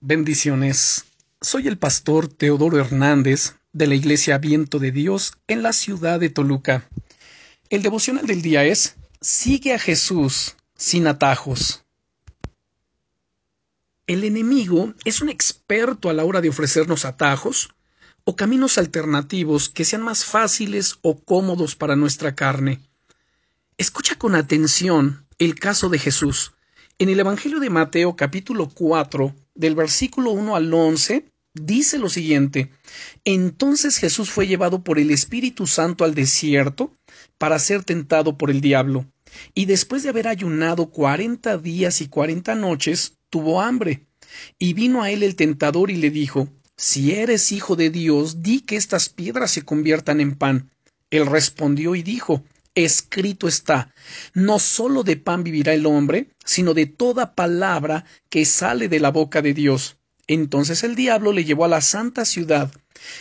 Bendiciones. Soy el pastor Teodoro Hernández de la Iglesia Viento de Dios en la ciudad de Toluca. El devocional del día es Sigue a Jesús sin atajos. El enemigo es un experto a la hora de ofrecernos atajos o caminos alternativos que sean más fáciles o cómodos para nuestra carne. Escucha con atención el caso de Jesús. En el Evangelio de Mateo capítulo 4, del versículo 1 al 11, dice lo siguiente, Entonces Jesús fue llevado por el Espíritu Santo al desierto para ser tentado por el diablo, y después de haber ayunado cuarenta días y cuarenta noches, tuvo hambre. Y vino a él el tentador y le dijo, Si eres hijo de Dios, di que estas piedras se conviertan en pan. Él respondió y dijo, escrito está, no sólo de pan vivirá el hombre, sino de toda palabra que sale de la boca de Dios. Entonces el diablo le llevó a la santa ciudad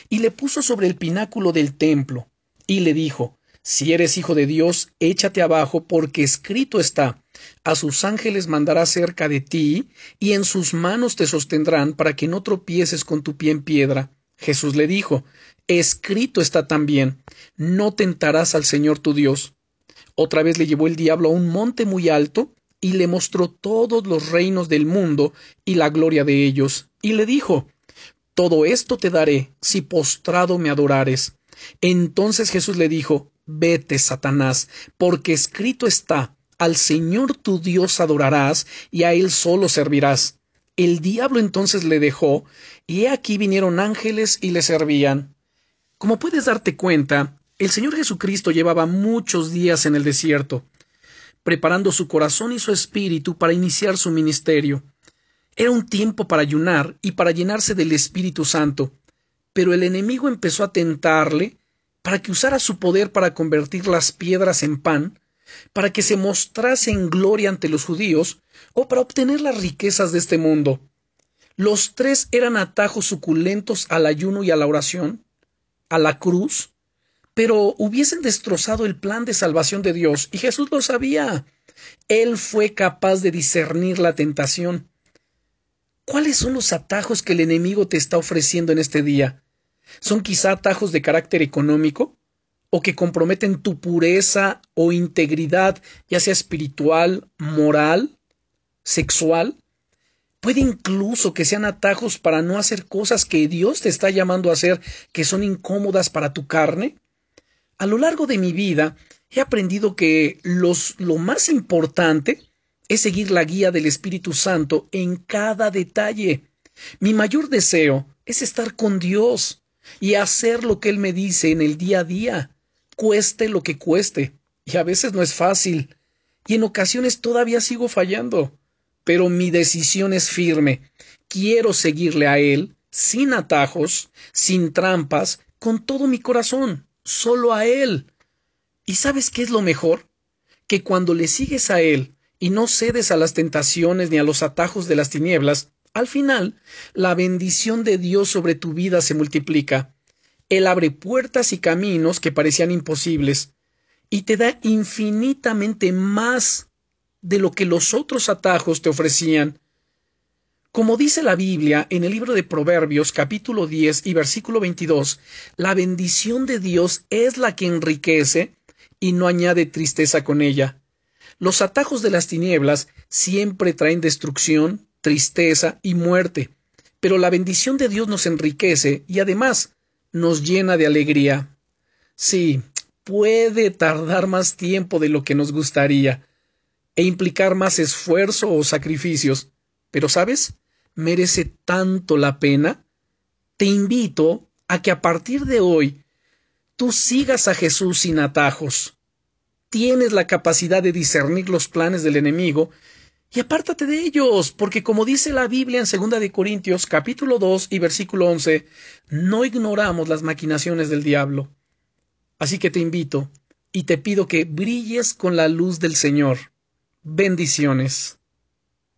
y le puso sobre el pináculo del templo, y le dijo, Si eres hijo de Dios, échate abajo, porque escrito está, a sus ángeles mandará cerca de ti, y en sus manos te sostendrán para que no tropieces con tu pie en piedra. Jesús le dijo, Escrito está también, no tentarás al Señor tu Dios. Otra vez le llevó el diablo a un monte muy alto, y le mostró todos los reinos del mundo y la gloria de ellos, y le dijo, Todo esto te daré, si postrado me adorares. Entonces Jesús le dijo, Vete, Satanás, porque escrito está, al Señor tu Dios adorarás, y a Él solo servirás. El diablo entonces le dejó, y he aquí vinieron ángeles y le servían. Como puedes darte cuenta, el Señor Jesucristo llevaba muchos días en el desierto, preparando su corazón y su espíritu para iniciar su ministerio. Era un tiempo para ayunar y para llenarse del Espíritu Santo, pero el enemigo empezó a tentarle para que usara su poder para convertir las piedras en pan, para que se mostrase en gloria ante los judíos, o para obtener las riquezas de este mundo. Los tres eran atajos suculentos al ayuno y a la oración, a la cruz, pero hubiesen destrozado el plan de salvación de Dios, y Jesús lo sabía. Él fue capaz de discernir la tentación. ¿Cuáles son los atajos que el enemigo te está ofreciendo en este día? ¿Son quizá atajos de carácter económico? ¿O que comprometen tu pureza o integridad, ya sea espiritual, moral, sexual? Puede incluso que sean atajos para no hacer cosas que Dios te está llamando a hacer que son incómodas para tu carne. A lo largo de mi vida he aprendido que los, lo más importante es seguir la guía del Espíritu Santo en cada detalle. Mi mayor deseo es estar con Dios y hacer lo que Él me dice en el día a día, cueste lo que cueste. Y a veces no es fácil. Y en ocasiones todavía sigo fallando pero mi decisión es firme. Quiero seguirle a Él, sin atajos, sin trampas, con todo mi corazón, solo a Él. ¿Y sabes qué es lo mejor? Que cuando le sigues a Él y no cedes a las tentaciones ni a los atajos de las tinieblas, al final, la bendición de Dios sobre tu vida se multiplica. Él abre puertas y caminos que parecían imposibles, y te da infinitamente más de lo que los otros atajos te ofrecían. Como dice la Biblia en el libro de Proverbios capítulo 10 y versículo 22, la bendición de Dios es la que enriquece y no añade tristeza con ella. Los atajos de las tinieblas siempre traen destrucción, tristeza y muerte, pero la bendición de Dios nos enriquece y además nos llena de alegría. Sí, puede tardar más tiempo de lo que nos gustaría, e implicar más esfuerzo o sacrificios. Pero, ¿sabes? Merece tanto la pena. Te invito a que a partir de hoy tú sigas a Jesús sin atajos. Tienes la capacidad de discernir los planes del enemigo y apártate de ellos, porque como dice la Biblia en 2 de Corintios capítulo 2 y versículo 11, no ignoramos las maquinaciones del diablo. Así que te invito y te pido que brilles con la luz del Señor. Bendiciones.